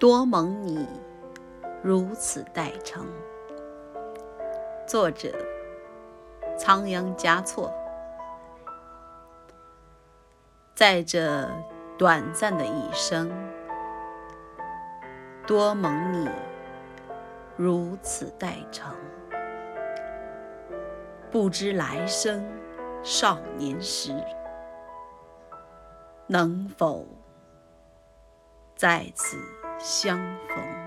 多蒙你如此待成。作者：仓央嘉措。在这短暂的一生，多蒙你如此待成。不知来生少年时，能否？在此相逢。